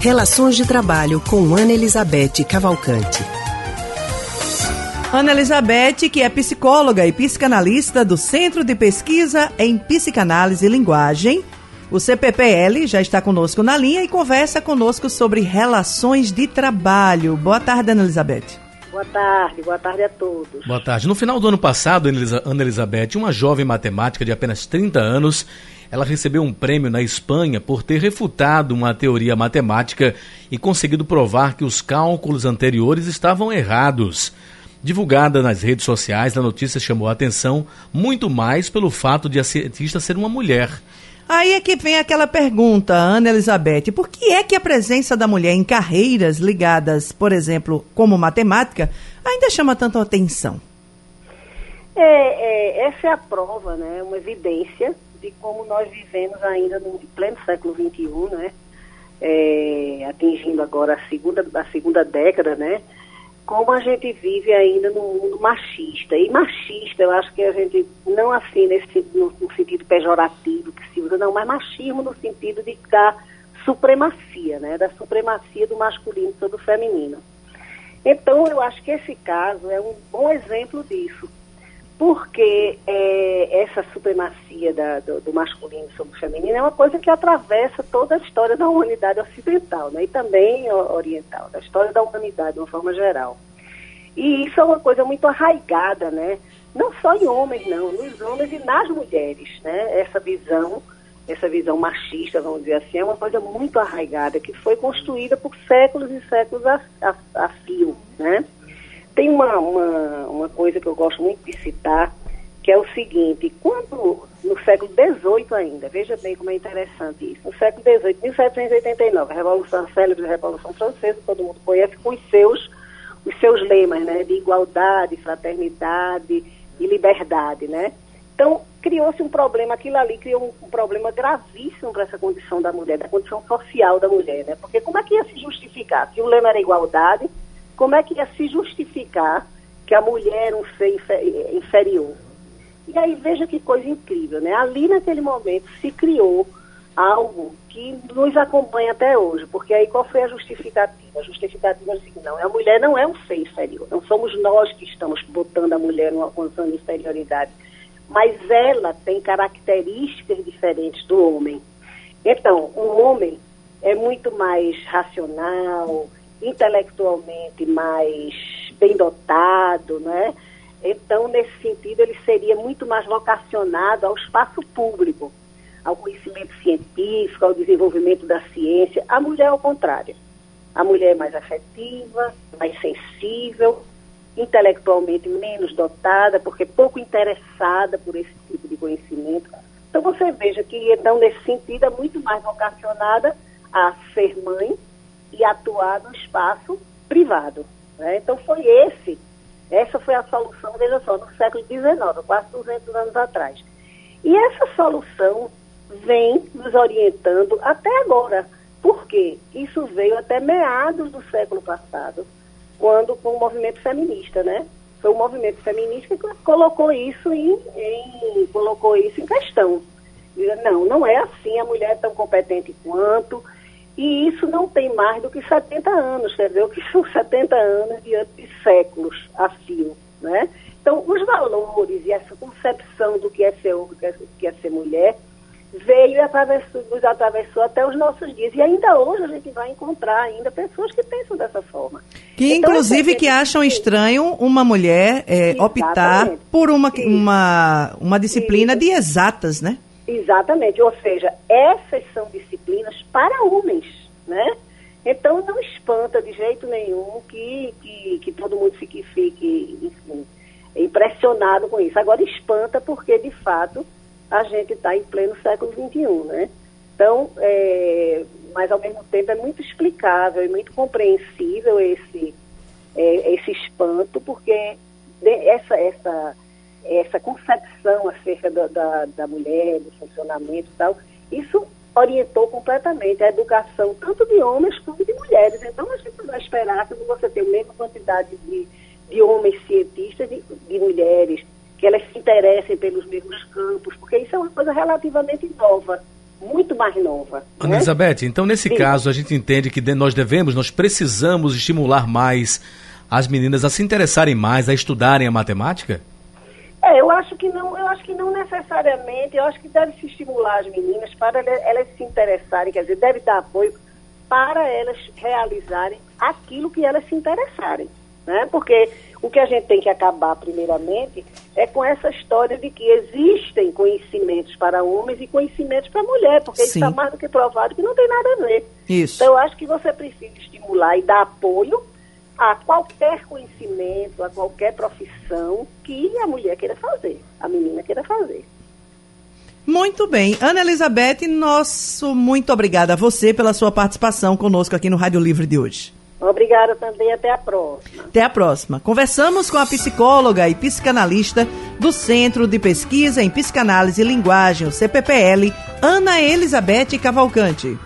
Relações de Trabalho com Ana Elizabeth Cavalcante. Ana Elizabeth, que é psicóloga e psicanalista do Centro de Pesquisa em Psicanálise e Linguagem, o CPPL, já está conosco na linha e conversa conosco sobre relações de trabalho. Boa tarde, Ana Elizabeth. Boa tarde, boa tarde a todos. Boa tarde. No final do ano passado, Ana Elizabeth, uma jovem matemática de apenas 30 anos, ela recebeu um prêmio na Espanha por ter refutado uma teoria matemática e conseguido provar que os cálculos anteriores estavam errados. Divulgada nas redes sociais, a notícia chamou a atenção muito mais pelo fato de a cientista ser uma mulher. Aí é que vem aquela pergunta, Ana Elizabeth, por que é que a presença da mulher em carreiras ligadas, por exemplo, como matemática, ainda chama tanto atenção? É, é, essa é a prova, né, uma evidência de como nós vivemos ainda no pleno século XXI, né, é, atingindo agora a segunda, a segunda década, né, como a gente vive ainda no mundo machista. E machista, eu acho que a gente não assim nesse, no, no sentido pejorativo que não, mas machismo no sentido de da supremacia, né? Da supremacia do masculino sobre o feminino. Então, eu acho que esse caso é um bom exemplo disso porque é, essa supremacia da, do, do, masculino sobre o feminino é uma coisa que atravessa toda a história da humanidade ocidental né, e também oriental, da história da humanidade de uma forma geral. E isso é uma coisa muito arraigada, né? Não só em homens, não, nos homens e nas mulheres. Né? Essa visão, essa visão machista, vamos dizer assim, é uma coisa muito arraigada que foi construída por séculos e séculos a, a, a fio. Né? Tem uma, uma, uma coisa que eu gosto muito de citar, que é o seguinte, quando no século XVIII ainda, veja bem como é interessante isso, no século XVIII, 1789, a Revolução, a célebre Revolução Francesa, todo mundo conhece, com os seus, os seus lemas, né, de igualdade, fraternidade e liberdade, né? Então, criou-se um problema, aquilo ali criou um, um problema gravíssimo para essa condição da mulher, da condição social da mulher, né? Porque como é que ia se justificar? Se o lema era igualdade, como é que ia se justificar que a mulher era um ser inferior? E aí veja que coisa incrível, né? Ali naquele momento se criou algo que nos acompanha até hoje, porque aí qual foi a justificativa? A justificativa é seguinte, não, a mulher não é um ser inferior, não somos nós que estamos botando a mulher numa condição de inferioridade, mas ela tem características diferentes do homem. Então, o homem é muito mais racional, intelectualmente mais bem dotado, né? Então, nesse sentido, ele seria muito mais vocacionado ao espaço público, ao conhecimento científico, ao desenvolvimento da ciência. A mulher, ao contrário. A mulher é mais afetiva, mais sensível, intelectualmente menos dotada, porque pouco interessada por esse tipo de conhecimento. Então, você veja que, então, nesse sentido, é muito mais vocacionada a ser mãe e atuar no espaço privado. Né? Então foi esse, essa foi a solução, veja só, no século XIX, quase 200 anos atrás. E essa solução vem nos orientando até agora. Por quê? Isso veio até meados do século passado, quando com o movimento feminista, né? Foi o movimento feminista que colocou isso em, em colocou isso em questão. Não, não é assim, a mulher é tão competente quanto, e isso não tem mais do que 70 anos, quer dizer, o que são 70 anos diante de séculos a fio, né? Então, os valores e essa concepção do que é ser homem, do que é ser mulher, veio e atravessou, nos atravessou até os nossos dias. E ainda hoje a gente vai encontrar ainda pessoas que pensam dessa forma. Que então, inclusive que acham estranho uma mulher é, optar por uma, uma, uma disciplina Isso. de exatas, né? Exatamente, ou seja, essas são disciplinas para homens, né? Então não espanta de jeito nenhum que, que, que todo mundo fique, fique enfim, impressionado com isso. Agora espanta porque, de fato, a gente está em pleno século XXI, né? Então, é, mas ao mesmo tempo é muito explicável e muito compreensível esse, é, esse espanto, porque essa, essa essa concepção acerca da, da, da mulher, do funcionamento e tal, isso orientou completamente a educação tanto de homens como de mulheres. Então, a gente vai esperar que você tenha a mesma quantidade de, de homens cientistas, de, de mulheres, que elas se interessem pelos mesmos campos, porque isso é uma coisa relativamente nova. muito mais nova. Ana né? Elizabeth, então nesse Sim. caso a gente entende que nós devemos, nós precisamos estimular mais as meninas a se interessarem mais, a estudarem a matemática? É, eu acho que não, eu acho que não necessariamente, eu acho que deve se estimular as meninas para elas se interessarem, quer dizer, deve dar apoio para elas realizarem aquilo que elas se interessarem, né? Porque o que a gente tem que acabar primeiramente é com essa história de que existem conhecimentos para homens e conhecimentos para mulher, porque Sim. isso está mais do que provado que não tem nada a ver. Isso. Então eu acho que você precisa estimular e dar apoio a qualquer conhecimento, a qualquer profissão que a mulher queira fazer, a menina queira fazer. Muito bem. Ana Elizabeth, nosso muito obrigada a você pela sua participação conosco aqui no Rádio Livre de hoje. Obrigada também, até a próxima. Até a próxima. Conversamos com a psicóloga e psicanalista do Centro de Pesquisa em Psicanálise e Linguagem, o CPPL, Ana Elizabeth Cavalcante.